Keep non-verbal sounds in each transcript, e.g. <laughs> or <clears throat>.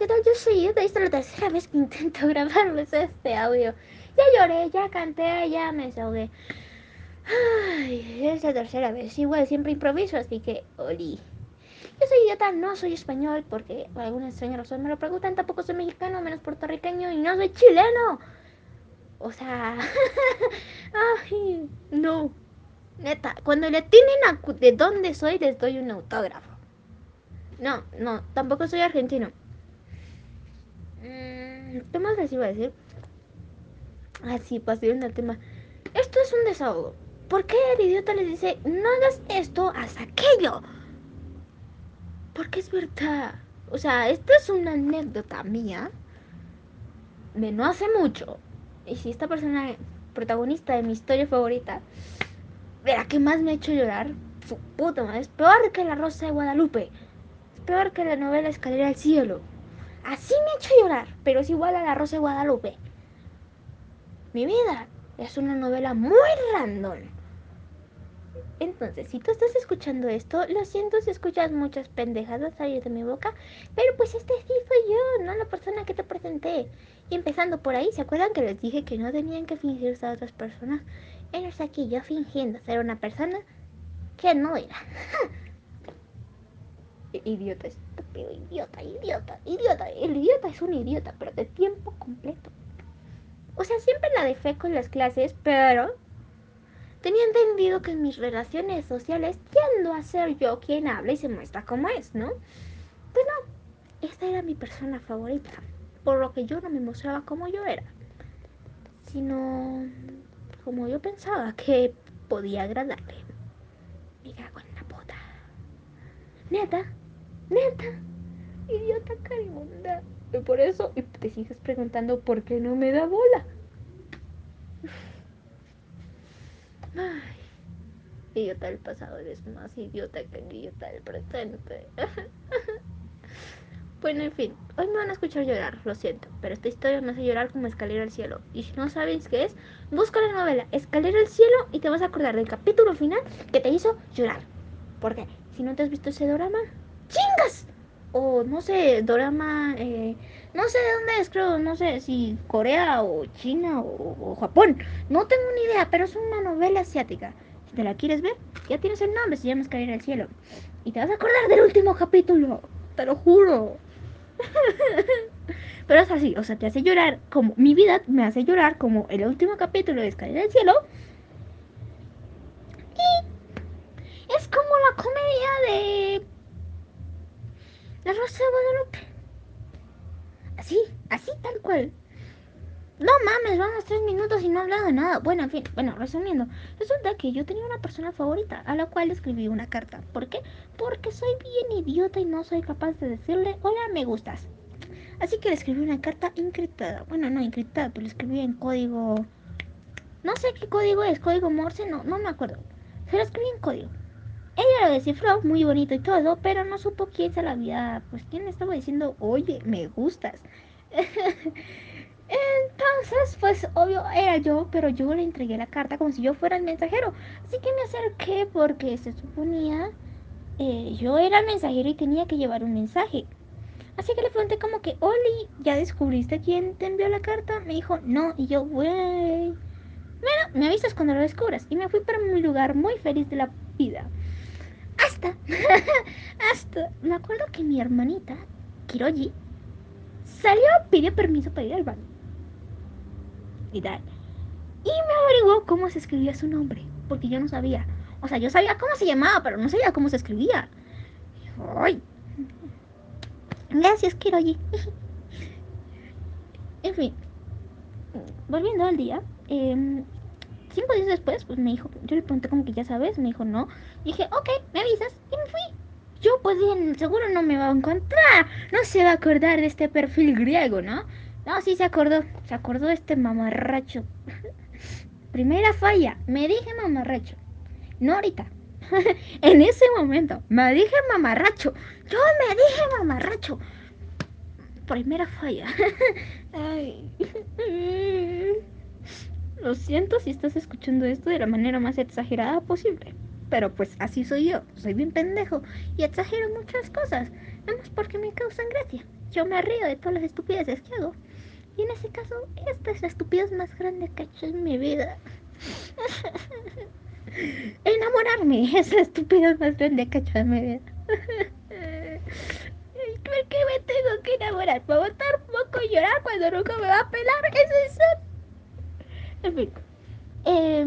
¿qué tal? Yo soy Esta es la tercera vez que intento <laughs> grabarles este audio. Ya lloré, ya canté, ya me desahogué. Ay, es la tercera vez. Igual siempre improviso, así que, oli. Yo soy idiota, no soy español, porque por alguna extraña razón me lo preguntan. Tampoco soy mexicano, menos puertorriqueño, y no soy chileno. O sea, <laughs> ay, no. Neta, cuando le tienen a de dónde soy, les doy un autógrafo. No, no, tampoco soy argentino. Mm, ¿Qué más les iba a decir? Ah, sí, pasando el tema. Esto es un desahogo. ¿Por qué el idiota les dice, no hagas esto, haz aquello? Porque es verdad. O sea, esta es una anécdota mía de no hace mucho. Y si esta persona, protagonista de mi historia favorita, verá que más me ha hecho llorar, su puta madre, es peor que la Rosa de Guadalupe peor que la novela Escalera al Cielo. Así me ha hecho llorar, pero es igual a La Rosa de Guadalupe. Mi vida es una novela muy random. Entonces, si tú estás escuchando esto, lo siento si escuchas muchas pendejadas salir de mi boca, pero pues este sí fue yo, no la persona que te presenté. Y empezando por ahí, ¿se acuerdan que les dije que no tenían que fingirse a otras personas? Eres aquí yo fingiendo ser una persona que no era. <laughs> Idiota, estúpido, idiota, idiota, idiota. El idiota es un idiota, pero de tiempo completo. O sea, siempre la defeco en las clases, pero tenía entendido que en mis relaciones sociales tiendo a ser yo quien habla y se muestra como es, ¿no? Pues no, esta era mi persona favorita, por lo que yo no me mostraba como yo era, sino como yo pensaba que podía agradarle. Me cago en la puta. Neta, Neta, idiota carimunda. Por eso y te sigues preguntando por qué no me da bola. Ay, idiota del pasado eres más idiota que el idiota del presente. <laughs> bueno, en fin, hoy me van a escuchar llorar, lo siento, pero esta historia me hace llorar como Escalera al Cielo. Y si no sabes qué es, busca la novela Escalera al Cielo y te vas a acordar del capítulo final que te hizo llorar. Porque si no te has visto ese drama, ¡Chingas! O no sé, drama, eh, no sé de dónde es, creo, no sé si Corea o China o, Japón. No tengo ni idea, pero es una novela asiática. Si te la quieres ver, ya tienes el nombre, se llama Escalera al Cielo. Y te vas a acordar del último capítulo, te lo juro. <laughs> Pero es así, o sea, te hace llorar como mi vida me hace llorar como el último capítulo de Escalera al Cielo. Y es como la comedia de la Rosa de Guadalupe. Así, así tal cual. No mames, vamos tres minutos y no he hablado de nada. Bueno, en fin, bueno, resumiendo, resulta que yo tenía una persona favorita a la cual escribí una carta. ¿Por qué? Porque soy bien idiota y no soy capaz de decirle, hola, me gustas. Así que le escribí una carta encriptada. Bueno, no encriptada, pero le escribí en código... No sé qué código es, código Morse, no, no me acuerdo. Se lo escribí en código. Ella lo descifró muy bonito y todo, pero no supo quién se la había, pues quién estaba diciendo, oye, me gustas. <laughs> Entonces, pues obvio era yo, pero yo le entregué la carta como si yo fuera el mensajero. Así que me acerqué porque se suponía eh, yo era el mensajero y tenía que llevar un mensaje. Así que le pregunté como que, Oli, ¿ya descubriste quién te envió la carta? Me dijo, no, y yo, güey. Bueno, me avisas cuando lo descubras. Y me fui para mi lugar muy feliz de la vida hasta, <laughs> hasta, me acuerdo que mi hermanita, Kiroji, salió, pidió permiso para ir al baño. Y tal. Y me averiguó cómo se escribía su nombre, porque yo no sabía. O sea, yo sabía cómo se llamaba, pero no sabía cómo se escribía. ¡Ay! Gracias, Kiroji. <laughs> en fin, volviendo al día, eh, cinco días después, pues me dijo, yo le pregunté como que ya sabes, me dijo no. Dije, ok, me avisas. Y me fui. Yo pues bien, seguro no me va a encontrar. No se va a acordar de este perfil griego, ¿no? No, sí se acordó. Se acordó de este mamarracho. <laughs> Primera falla, me dije mamarracho. No ahorita. <laughs> en ese momento, me dije mamarracho. Yo me dije mamarracho. Primera falla. <laughs> Ay. Lo siento si estás escuchando esto de la manera más exagerada posible. Pero pues así soy yo, soy bien pendejo y exagero muchas cosas. Vamos porque me causan gracia. yo me río de todas las estupideces que hago. Y en ese caso, esta es la estupidez más grande que he hecho en mi vida. <laughs> Enamorarme es la estupidez más grande que he hecho en mi vida. <laughs> ¿Por qué me tengo que enamorar? ¿Puedo estar poco y llorar cuando nunca me va a pelar? ¿Es eso? En fin. Eh,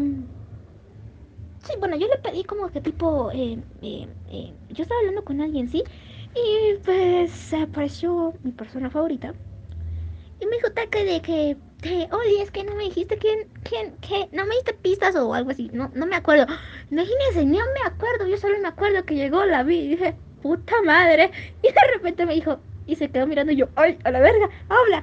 sí, bueno, yo le pedí como que tipo... Eh, yo estaba hablando con alguien, ¿sí? Y pues apareció mi persona favorita. Y me dijo Taque de que... Te, oye, es que no me dijiste quién, quién, qué, no me diste pistas o algo así, no, no me acuerdo. Imagínense, no me acuerdo, yo solo me acuerdo que llegó, la vi y dije, puta madre. Y de repente me dijo, y se quedó mirando y yo, ay, a la verga, habla.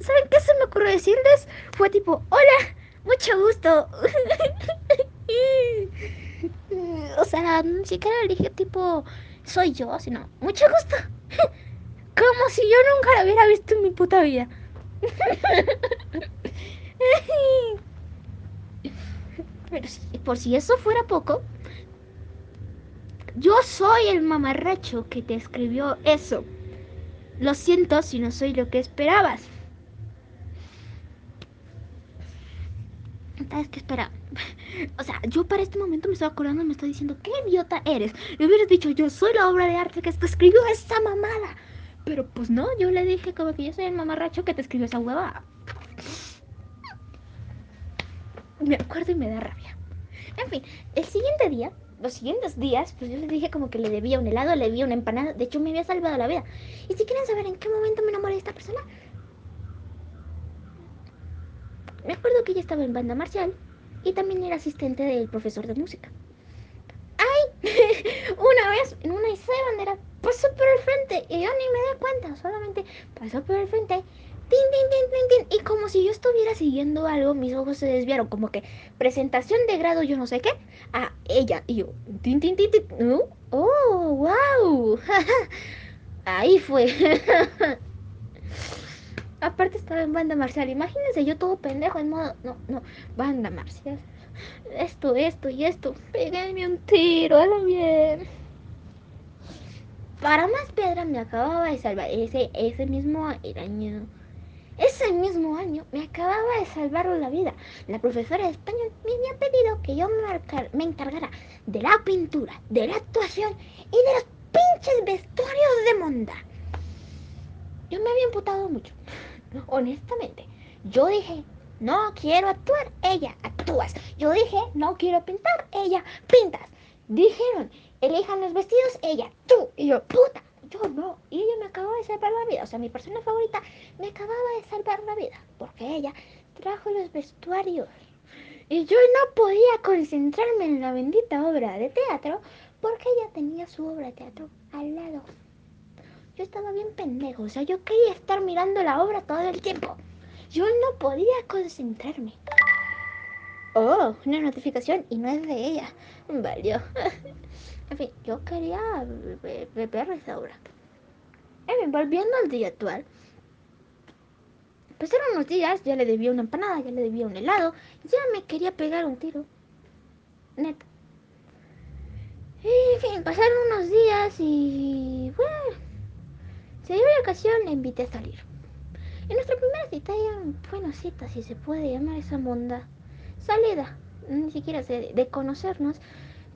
¿Saben qué se me ocurrió decirles? Fue tipo, hola, mucho gusto. <laughs> o sea, ni siquiera le dije tipo, soy yo, sino, mucho gusto. <laughs> Como si yo nunca la hubiera visto en mi puta vida. <laughs> Pero por si eso fuera poco, yo soy el mamarracho que te escribió eso. Lo siento si no soy lo que esperabas. ¿Sabes qué espera? <laughs> O sea, yo para este momento me estaba acordando y me estoy diciendo, ¿qué idiota eres? Le hubieras dicho, yo soy la obra de arte que te escribió esa mamada. Pero pues no, yo le dije como que yo soy el mamarracho que te escribió esa hueva. Me acuerdo y me da rabia. En fin, el siguiente día, los siguientes días, pues yo le dije como que le debía un helado, le debía una empanada. De hecho, me había salvado la vida. Y si quieren saber en qué momento me enamoré de esta persona, me acuerdo que ella estaba en banda marcial y también era asistente del profesor de música. ¡Ay! <laughs> una vez en una isla de bandera pasó por el frente y yo ni me di cuenta, solamente pasó por el frente. Tin, tin, tin, tin, tin, y como si yo estuviera siguiendo algo, mis ojos se desviaron, como que presentación de grado, yo no sé qué, a ella. Y yo, tin, tin, tin, tin, ¿no? oh, wow. <laughs> Ahí fue. <laughs> Aparte estaba en banda marcial. Imagínense yo todo pendejo en modo. No, no, banda marcial. Esto, esto y esto. Péguenme un tiro, a bien. Para más piedra me acababa de salvar. Ese, ese mismo año. Ese mismo año me acababa de salvar la vida. La profesora de español me había pedido que yo me encargara de la pintura, de la actuación y de los pinches vestuarios de monda. Yo me había imputado mucho honestamente, yo dije, no quiero actuar, ella actúas. Yo dije, no quiero pintar, ella pintas. Dijeron, elijan los vestidos, ella, tú. Y yo, puta, yo no. Y ella me acababa de salvar la vida. O sea, mi persona favorita me acababa de salvar la vida. Porque ella trajo los vestuarios. Y yo no podía concentrarme en la bendita obra de teatro porque ella tenía su obra de teatro al lado. Yo estaba bien pendejo, o sea, yo quería estar mirando la obra todo el tiempo. Yo no podía concentrarme. Oh, una notificación y no es de ella. Valió. <laughs> en fin, yo quería ver esa obra. En fin, volviendo al día actual. Pasaron unos días, ya le debía una empanada, ya le debía un helado, ya me quería pegar un tiro. Neta. En fin, pasaron unos días y... Bueno, se dio la ocasión, le invité a salir. En nuestra primera cita bueno, cita, si se puede llamar esa monda, salida, ni siquiera sé, de conocernos,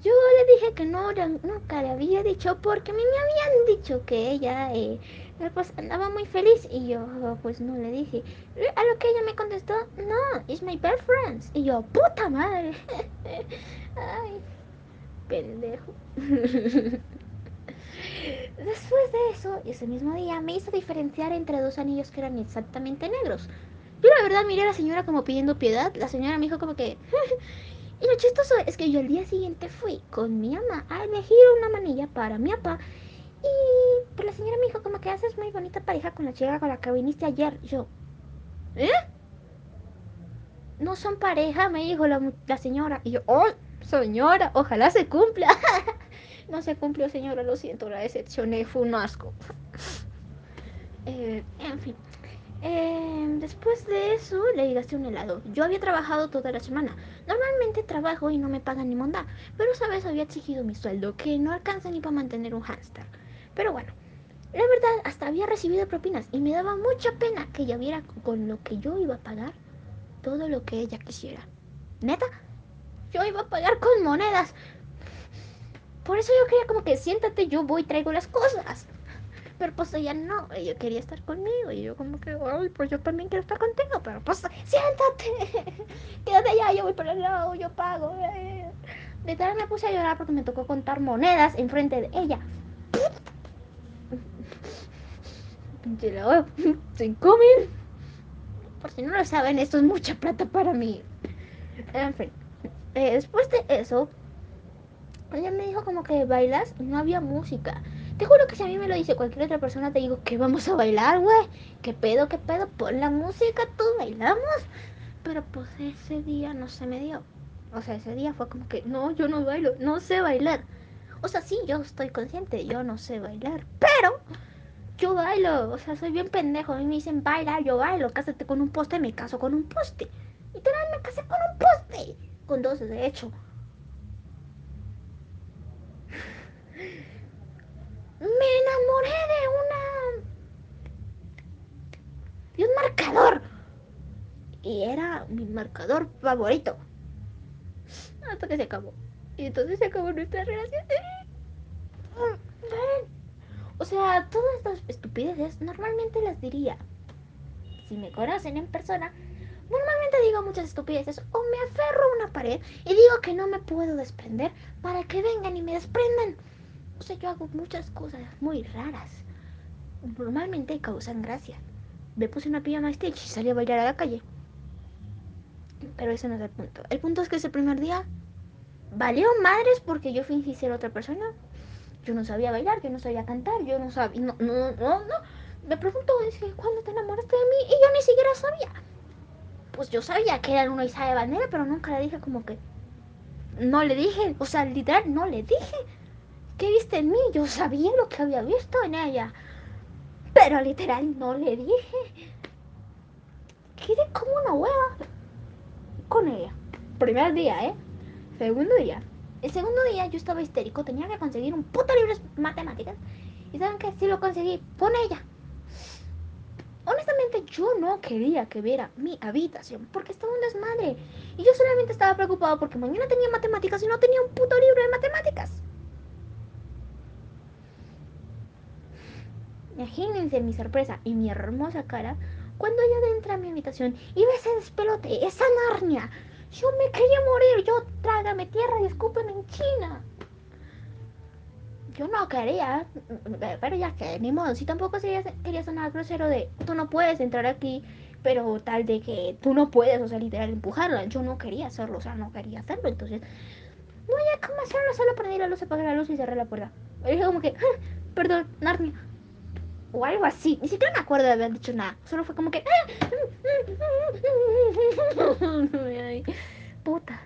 yo le dije que no, nunca le había dicho porque a mí me habían dicho que ella eh, andaba muy feliz y yo pues no le dije. A lo que ella me contestó, no, it's my best friend. Y yo, puta madre. <laughs> Ay, pendejo. <laughs> Después de eso, ese mismo día me hizo diferenciar entre dos anillos que eran exactamente negros. Yo la verdad miré a la señora como pidiendo piedad. La señora me dijo como que... <laughs> y lo chistoso es que yo el día siguiente fui con mi mamá a elegir una manilla para mi papá. Y pues la señora me dijo como que haces muy bonita pareja con la chica con la que viniste ayer. Yo... ¿Eh? No son pareja, me dijo la, la señora. Y yo, oh, señora, ojalá se cumpla. <laughs> No se cumplió, señora, lo siento, la decepcioné, fue un asco. Eh, en fin. Eh, después de eso le gasté un helado. Yo había trabajado toda la semana. Normalmente trabajo y no me pagan ni monda, pero esa vez había exigido mi sueldo, que no alcanza ni para mantener un hámster. Pero bueno, La verdad, hasta había recibido propinas y me daba mucha pena que ella viera con lo que yo iba a pagar todo lo que ella quisiera. Neta, yo iba a pagar con monedas. Por eso yo quería como que siéntate, yo voy, traigo las cosas. Pero pues ella no, ella quería estar conmigo. Y yo como que, ay, pues yo también quiero estar contigo. Pero pues siéntate, <laughs> quédate allá, yo voy para el lado, yo pago. De tal me puse a llorar porque me tocó contar monedas enfrente de ella. <laughs> Pinche la <laughs> cinco mil. Por si no lo saben, esto es mucha plata para mí. En fin, eh, después de eso, ella me dijo como que bailas y no había música. Te juro que si a mí me lo dice cualquier otra persona, te digo que vamos a bailar, güey. ¿Qué pedo, qué pedo? Pon la música, tú bailamos. Pero pues ese día no se me dio. O sea, ese día fue como que, no, yo no bailo, no sé bailar. O sea, sí, yo estoy consciente, yo no sé bailar. Pero yo bailo, o sea, soy bien pendejo. A mí me dicen baila, yo bailo, cásate con un poste, me caso con un poste. Literal, me casé con un poste. Con dos, de hecho. Me enamoré de una. de un marcador. Y era mi marcador favorito. Hasta que se acabó. Y entonces se acabó nuestra relación. O sea, todas estas estupideces normalmente las diría. Si me conocen en persona, normalmente digo muchas estupideces o me aferro a una pared y digo que no me puedo desprender para que vengan y me desprendan. O sea, yo hago muchas cosas muy raras. Normalmente causan gracia. Me puse una pijama Stitch y salí a bailar a la calle. Pero ese no es el punto. El punto es que ese primer día valió madres porque yo fingí ser otra persona yo no sabía bailar, yo no sabía cantar, yo no sabía, no, no, no. Me preguntó, dice, ¿cuándo te enamoraste de mí? Y yo ni siquiera sabía. Pues yo sabía que era una Isa de Bandera, pero nunca le dije como que... No le dije, o sea, literal, no le dije. ¿Qué viste en mí? Yo sabía lo que había visto en ella. Pero literal, no le dije. Quedé como una hueva con ella. Primer día, ¿eh? Segundo día. El segundo día yo estaba histérico, tenía que conseguir un puto libro de matemáticas. Y saben que si lo conseguí, pone ella. Honestamente yo no quería que viera mi habitación porque estaba un desmadre. Y yo solamente estaba preocupado porque mañana tenía matemáticas y no tenía un puto libro de matemáticas. Imagínense mi sorpresa y mi hermosa cara cuando ella entra a mi habitación y ve ese despelote, esa narnia yo me quería morir, yo trágame tierra y escúpeme en China. Yo no quería, pero ya que ni modo, si tampoco quería sonar grosero de tú no puedes entrar aquí, pero tal de que tú no puedes, o sea, literal empujarla. Yo no quería hacerlo, o sea, no quería hacerlo, entonces no había cómo hacerlo, solo prendí la luz, apagar la luz y cerré la puerta. Y dije como que, ah, perdón, Narnia. O algo así. Ni siquiera me acuerdo de haber dicho nada. Solo fue como que. Ah, puta.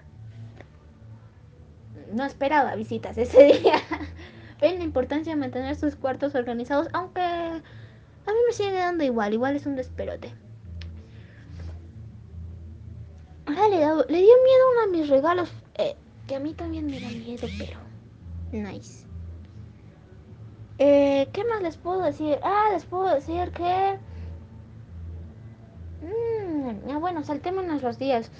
No esperaba visitas ese día. Ven la importancia de mantener sus cuartos organizados, aunque a mí me sigue dando igual, igual es un desperote. Ahora le, le dio miedo a uno de mis regalos, eh, que a mí también me da miedo, pero nice. Eh, ¿Qué más les puedo decir? Ah, les puedo decir que... Mmm, bueno, saltémonos los días.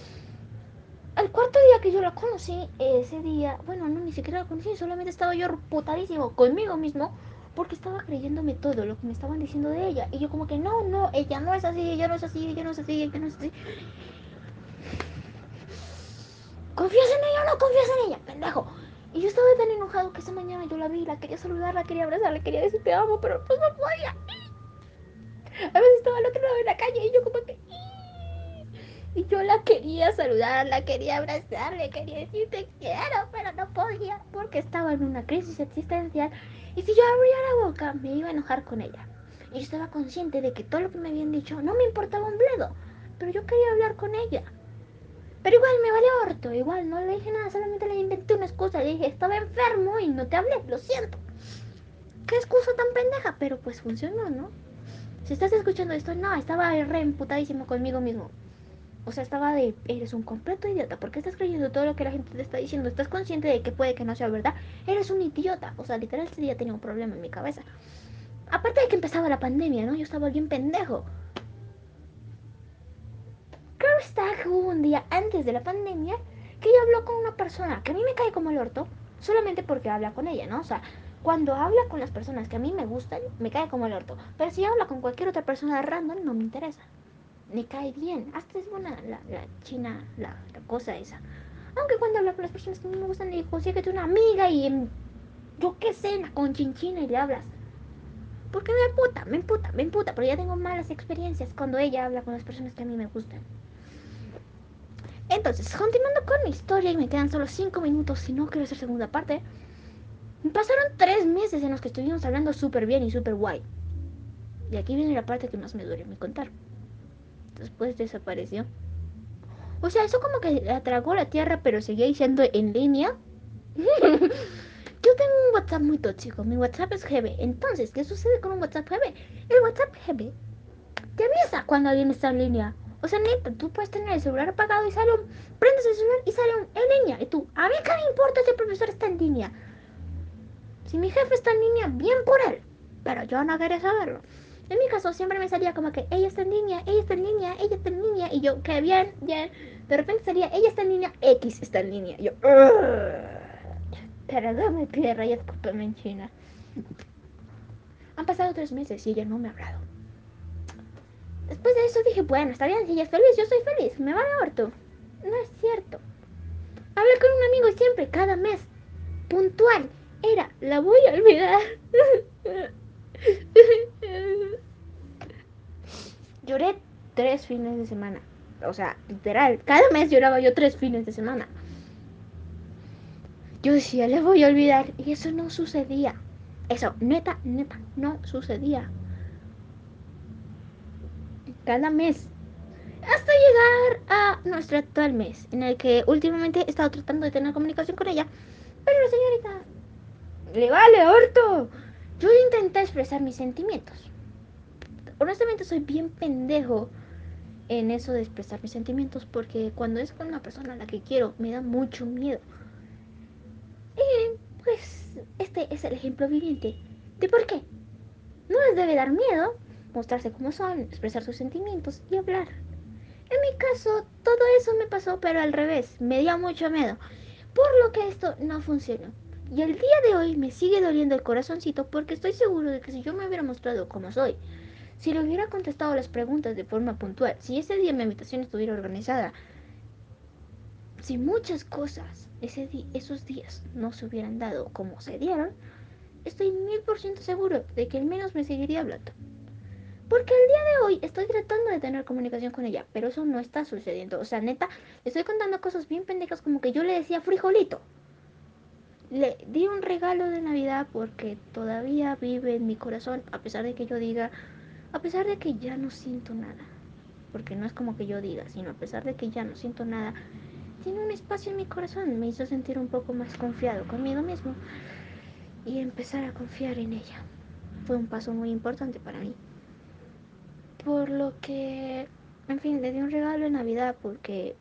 El cuarto día que yo la conocí, ese día, bueno, no, ni siquiera la conocí, solamente estaba yo putadísimo conmigo mismo porque estaba creyéndome todo lo que me estaban diciendo de ella. Y yo como que no, no, ella no es así, ella no es así, ella no es así, ella no es así. ¿Confías en ella o no confías en ella, pendejo? Y yo estaba tan enojado que esa mañana yo la vi, la quería saludar, la quería abrazar, le quería decir te amo, pero pues no podía. A veces estaba al otro lado de la calle y yo como que... Y yo la quería saludar, la quería abrazar, le quería decir te quiero, pero no podía porque estaba en una crisis existencial. Y si yo abría la boca, me iba a enojar con ella. Y yo estaba consciente de que todo lo que me habían dicho no me importaba un bledo, pero yo quería hablar con ella. Pero igual me valió harto, igual no le dije nada, solamente le inventé una excusa. Le dije, estaba enfermo y no te hablé, lo siento. ¿Qué excusa tan pendeja? Pero pues funcionó, ¿no? Si estás escuchando esto, no, estaba re emputadísimo conmigo mismo. O sea, estaba de, eres un completo idiota. ¿Por qué estás creyendo todo lo que la gente te está diciendo? ¿Estás consciente de que puede que no sea verdad? Eres un idiota. O sea, literal, este día tenía un problema en mi cabeza. aparte de que empezaba la pandemia, ¿no? Yo estaba bien pendejo. Está que hubo un día antes de la pandemia que ella habló con una persona que a mí me cae como el orto, solamente porque habla con ella, ¿no? O sea, cuando habla con las personas que a mí me gustan, me cae como el orto. Pero si habla con cualquier otra persona random, no me interesa. Me cae bien. Hasta es buena la, la china, la, la, cosa esa. Aunque cuando habla con las personas que a mí me gustan, le digo, sí, que tú una amiga y yo qué sé, con chinchina y le hablas. Porque me emputa, me emputa, me emputa, pero ya tengo malas experiencias cuando ella habla con las personas que a mí me gustan. Entonces, continuando con mi historia, y me quedan solo 5 minutos, si no quiero hacer segunda parte. Pasaron 3 meses en los que estuvimos hablando súper bien y súper guay. Y aquí viene la parte que más me duele me contar. Después desapareció. O sea, eso como que atragó la tierra, pero seguía diciendo en línea. <laughs> Yo tengo un WhatsApp muy tóxico. Mi WhatsApp es GB. Entonces, ¿qué sucede con un WhatsApp GB? El WhatsApp GB te avisa cuando alguien está en línea. O sea, neta, tú puedes tener el celular apagado y sale un... Prendes el celular y sale un en línea. Y tú, a mí qué me importa si el profesor está en línea. Si mi jefe está en línea, bien por él. Pero yo no quería saberlo. En mi caso siempre me salía como que ella está en línea, ella está en línea, ella está en línea. Y yo, que bien, bien. De repente salía, ella está en línea, X está en línea. Y yo, pero no me pide rayas, en China. Han pasado tres meses y ella no me ha hablado. Después de eso dije, bueno, está bien, si ella es feliz, yo soy feliz, me va a harto. No es cierto. Hablé con un amigo siempre, cada mes, puntual. Era, la voy a olvidar. <laughs> Lloré tres fines de semana. O sea, literal, cada mes lloraba yo tres fines de semana. Yo decía, le voy a olvidar. Y eso no sucedía. Eso, neta, neta, no sucedía cada mes hasta llegar a nuestro actual mes, en el que últimamente he estado tratando de tener comunicación con ella, pero la señorita le vale orto. Yo intenté expresar mis sentimientos. Honestamente soy bien pendejo en eso de expresar mis sentimientos porque cuando es con una persona a la que quiero me da mucho miedo. Y pues este es el ejemplo viviente de por qué. No les debe dar miedo mostrarse como son, expresar sus sentimientos y hablar. En mi caso, todo eso me pasó, pero al revés, me dio mucho miedo, por lo que esto no funcionó. Y el día de hoy me sigue doliendo el corazoncito porque estoy seguro de que si yo me hubiera mostrado como soy, si le hubiera contestado las preguntas de forma puntual, si ese día mi invitación estuviera organizada, si muchas cosas ese esos días no se hubieran dado como se dieron, estoy mil por ciento seguro de que al menos me seguiría hablando. Porque el día de hoy estoy tratando de tener comunicación con ella, pero eso no está sucediendo. O sea, neta, le estoy contando cosas bien pendejas como que yo le decía frijolito. Le di un regalo de Navidad porque todavía vive en mi corazón, a pesar de que yo diga, a pesar de que ya no siento nada. Porque no es como que yo diga, sino a pesar de que ya no siento nada, tiene un espacio en mi corazón. Me hizo sentir un poco más confiado conmigo mismo y empezar a confiar en ella. Fue un paso muy importante para mí. Por lo que, en fin, le di un regalo de Navidad porque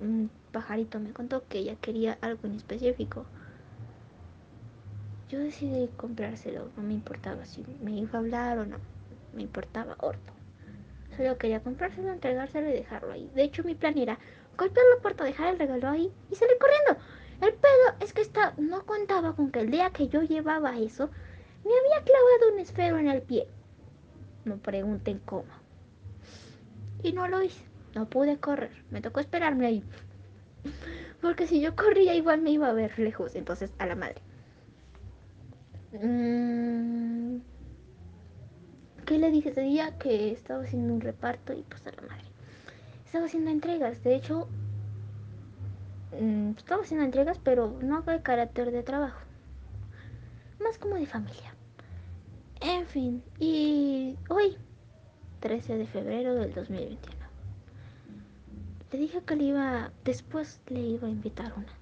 un pajarito me contó que ella quería algo en específico. Yo decidí comprárselo, no me importaba si me iba a hablar o no, me importaba orto. Solo quería comprárselo, entregárselo y dejarlo ahí. De hecho, mi plan era golpear la puerta, dejar el regalo ahí y salir corriendo. El pedo es que esta no contaba con que el día que yo llevaba eso, me había clavado un esfero en el pie. No pregunten cómo. Y no lo hice. No pude correr. Me tocó esperarme ahí. Porque si yo corría igual me iba a ver lejos. Entonces a la madre. Mm, ¿Qué le dije ese día? Que estaba haciendo un reparto y pues a la madre. Estaba haciendo entregas. De hecho, mm, estaba haciendo entregas, pero no de carácter de trabajo. Más como de familia. En fin, y hoy, 13 de febrero del 2021, le dije que le iba, después le iba a invitar una.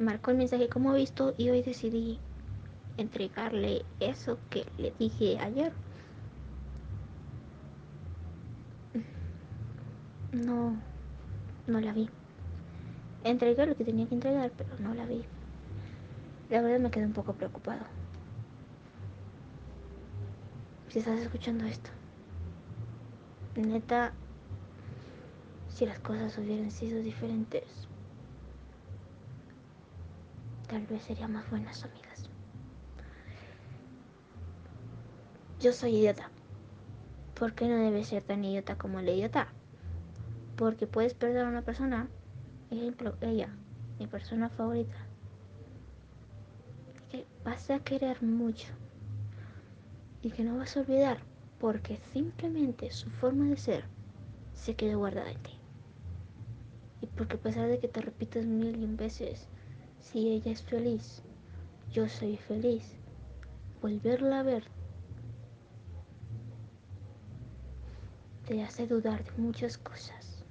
Marcó el mensaje como visto y hoy decidí entregarle eso que le dije ayer. No, no la vi. Entregué lo que tenía que entregar, pero no la vi. La verdad me quedé un poco preocupado si estás escuchando esto, neta, si las cosas hubieran sido diferentes, tal vez seríamos buenas amigas. Yo soy idiota. ¿Por qué no debes ser tan idiota como el idiota? Porque puedes perder a una persona, ejemplo, ella, mi persona favorita, que vas a querer mucho y que no vas a olvidar porque simplemente su forma de ser se quedó guardada en ti. Y porque a pesar de que te repitas mil y veces, si ella es feliz, yo soy feliz, volverla a ver te hace dudar de muchas cosas.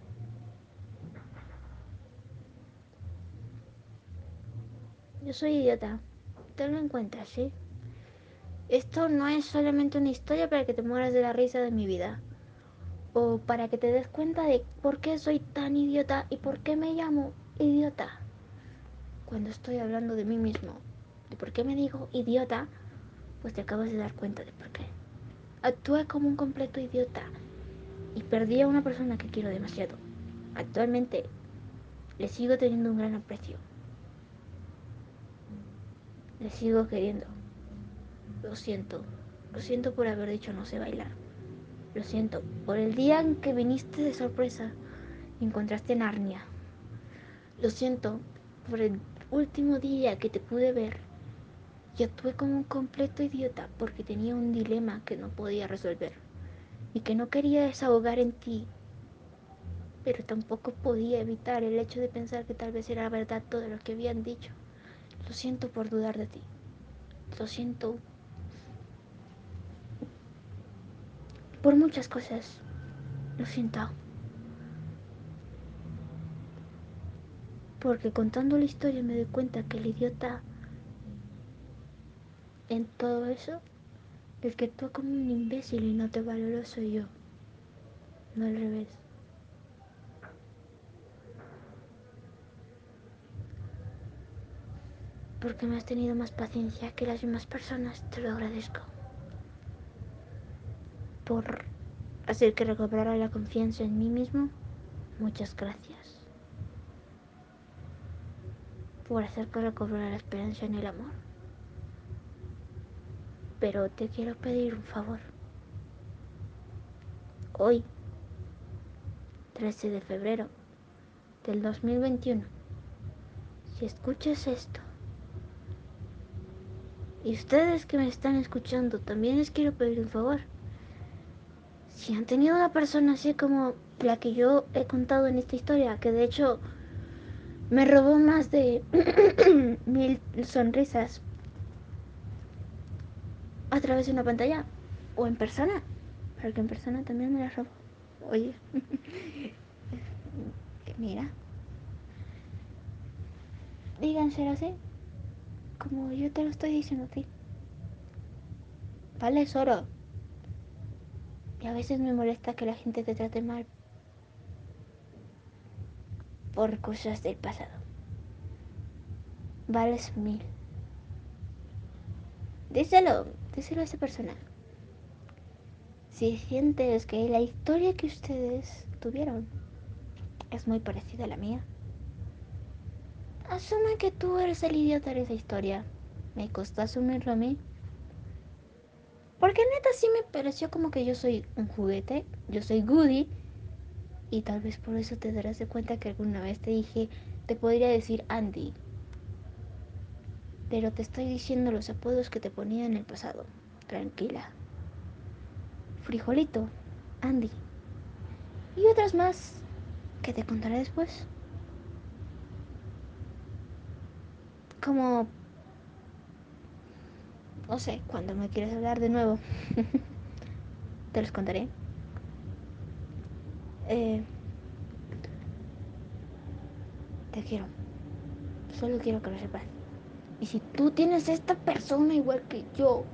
Yo soy idiota, tenlo en cuenta, ¿sí? Esto no es solamente una historia para que te mueras de la risa de mi vida. O para que te des cuenta de por qué soy tan idiota y por qué me llamo idiota. Cuando estoy hablando de mí mismo, de por qué me digo idiota, pues te acabas de dar cuenta de por qué. Actué como un completo idiota y perdí a una persona que quiero demasiado. Actualmente le sigo teniendo un gran aprecio. Le sigo queriendo. Lo siento. Lo siento por haber dicho no sé bailar. Lo siento por el día en que viniste de sorpresa y encontraste Narnia. Lo siento por el último día que te pude ver. Y actué como un completo idiota porque tenía un dilema que no podía resolver y que no quería desahogar en ti. Pero tampoco podía evitar el hecho de pensar que tal vez era verdad todo lo que habían dicho. Lo siento por dudar de ti. Lo siento por muchas cosas. Lo siento. Porque contando la historia me doy cuenta que el idiota en todo eso, el que actúa como un imbécil y no te valoró soy yo. No al revés. Porque me has tenido más paciencia que las demás personas, te lo agradezco. Por hacer que recobrara la confianza en mí mismo, muchas gracias. Por hacer que recobrara la esperanza en el amor. Pero te quiero pedir un favor. Hoy, 13 de febrero del 2021, si escuchas esto, y ustedes que me están escuchando, también les quiero pedir un favor. Si han tenido una persona así como la que yo he contado en esta historia, que de hecho me robó más de <clears throat> mil sonrisas a través de una pantalla o en persona, porque en persona también me la robó. Oye, <laughs> mira, díganselo así, como yo te lo estoy diciendo a ti. Vale, Soro. Y a veces me molesta que la gente te trate mal por cosas del pasado. Vales mil. Díselo, díselo a esa persona. Si sientes que la historia que ustedes tuvieron es muy parecida a la mía, asume que tú eres el idiota de esa historia. Me costó asumirlo a mí. Porque neta sí me pareció como que yo soy un juguete, yo soy Goody. Y tal vez por eso te darás de cuenta que alguna vez te dije, te podría decir Andy. Pero te estoy diciendo los apodos que te ponía en el pasado. Tranquila. Frijolito, Andy. Y otras más que te contaré después. Como... No sé, cuando me quieres hablar de nuevo. <laughs> te los contaré. Eh, te quiero. Solo quiero que lo sepas. Y si tú tienes esta persona igual que yo,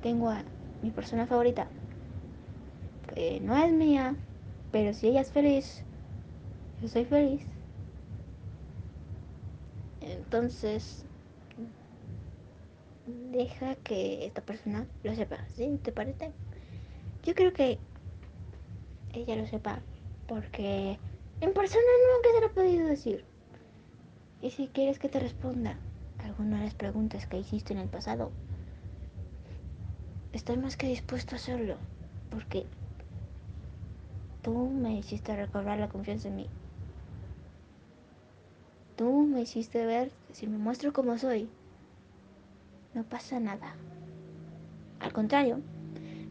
tengo a mi persona favorita, no es mía, pero si ella es feliz, yo soy feliz. Entonces, deja que esta persona lo sepa, ¿sí? ¿Te parece? Yo creo que ella lo sepa porque en persona nunca se lo he podido decir. Y si quieres que te responda alguna de las preguntas que hiciste en el pasado, estoy más que dispuesto a hacerlo porque tú me hiciste recobrar la confianza en mí. Tú me hiciste ver si me muestro como soy, no pasa nada. Al contrario,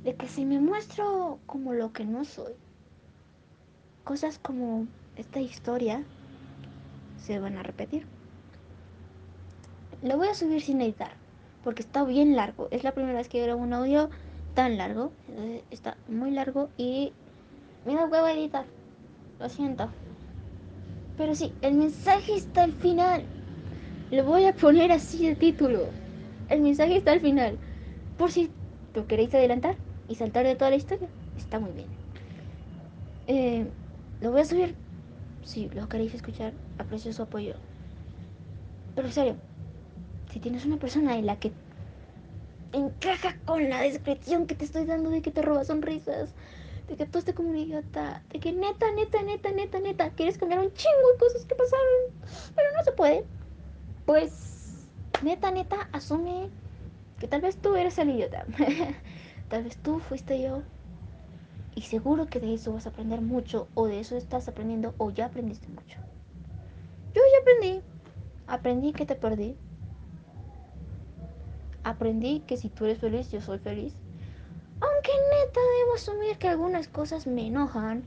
de que si me muestro como lo que no soy, cosas como esta historia se van a repetir. Lo voy a subir sin editar, porque está bien largo. Es la primera vez que grabo un audio tan largo. Está muy largo y me da huevo editar. Lo siento. Pero sí, el mensaje está al final. Lo voy a poner así de título. El mensaje está al final. Por si lo queréis adelantar y saltar de toda la historia, está muy bien. Eh, lo voy a subir. Si lo queréis escuchar, aprecio su apoyo. Pero en serio, si tienes una persona en la que encaja con la descripción que te estoy dando de que te roba sonrisas, de que estás como un idiota, de que neta, neta, neta, neta, neta, quieres cambiar un chingo de cosas que pasaron, pero no se puede, pues neta, neta, asume que tal vez tú eres el idiota, <laughs> tal vez tú fuiste yo, y seguro que de eso vas a aprender mucho, o de eso estás aprendiendo, o ya aprendiste mucho. Yo ya aprendí, aprendí que te perdí, aprendí que si tú eres feliz, yo soy feliz. Aunque neta debo asumir que algunas cosas me enojan.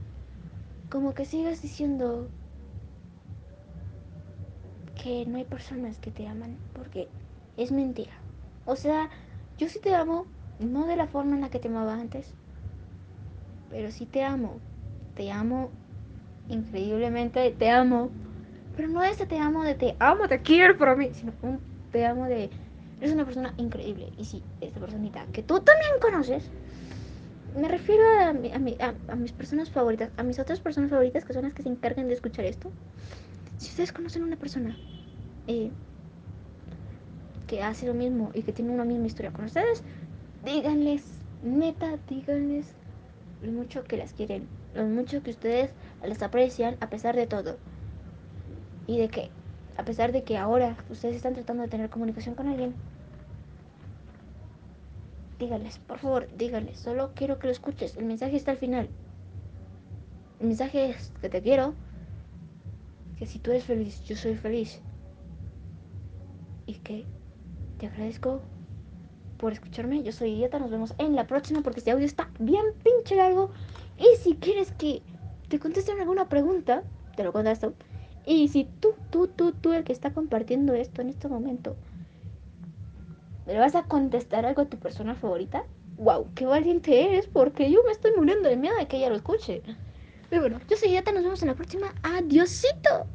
Como que sigas diciendo que no hay personas que te aman. Porque es mentira. O sea, yo sí te amo, no de la forma en la que te amaba antes. Pero sí te amo. Te amo increíblemente, te amo. Pero no ese te amo de te amo, te quiero para mí, sino un te amo de eres una persona increíble. Y sí, esta personita que tú también conoces, me refiero a, a, a, a, mis personas favoritas, a mis otras personas favoritas que son las que se encargan de escuchar esto. Si ustedes conocen a una persona que hace lo mismo y que tiene una misma historia con ustedes, díganles, neta, díganles lo mucho que las quieren, lo mucho que ustedes las aprecian a pesar de todo. Y de que, a pesar de que ahora ustedes están tratando de tener comunicación con alguien, díganles, por favor, díganles, solo quiero que lo escuches, el mensaje está al final. El mensaje es que te quiero, que si tú eres feliz, yo soy feliz. Y que te agradezco por escucharme. Yo soy Idiota, nos vemos en la próxima porque este audio está bien pinche largo. Y si quieres que te contesten alguna pregunta, te lo contesto. Y si tú, tú, tú, tú, el que está compartiendo esto en este momento, ¿le vas a contestar algo a tu persona favorita? ¡Wow! ¡Qué valiente eres! Porque yo me estoy muriendo de miedo de que ella lo escuche. Pero bueno, yo soy Idiota, nos vemos en la próxima. ¡Adiósito!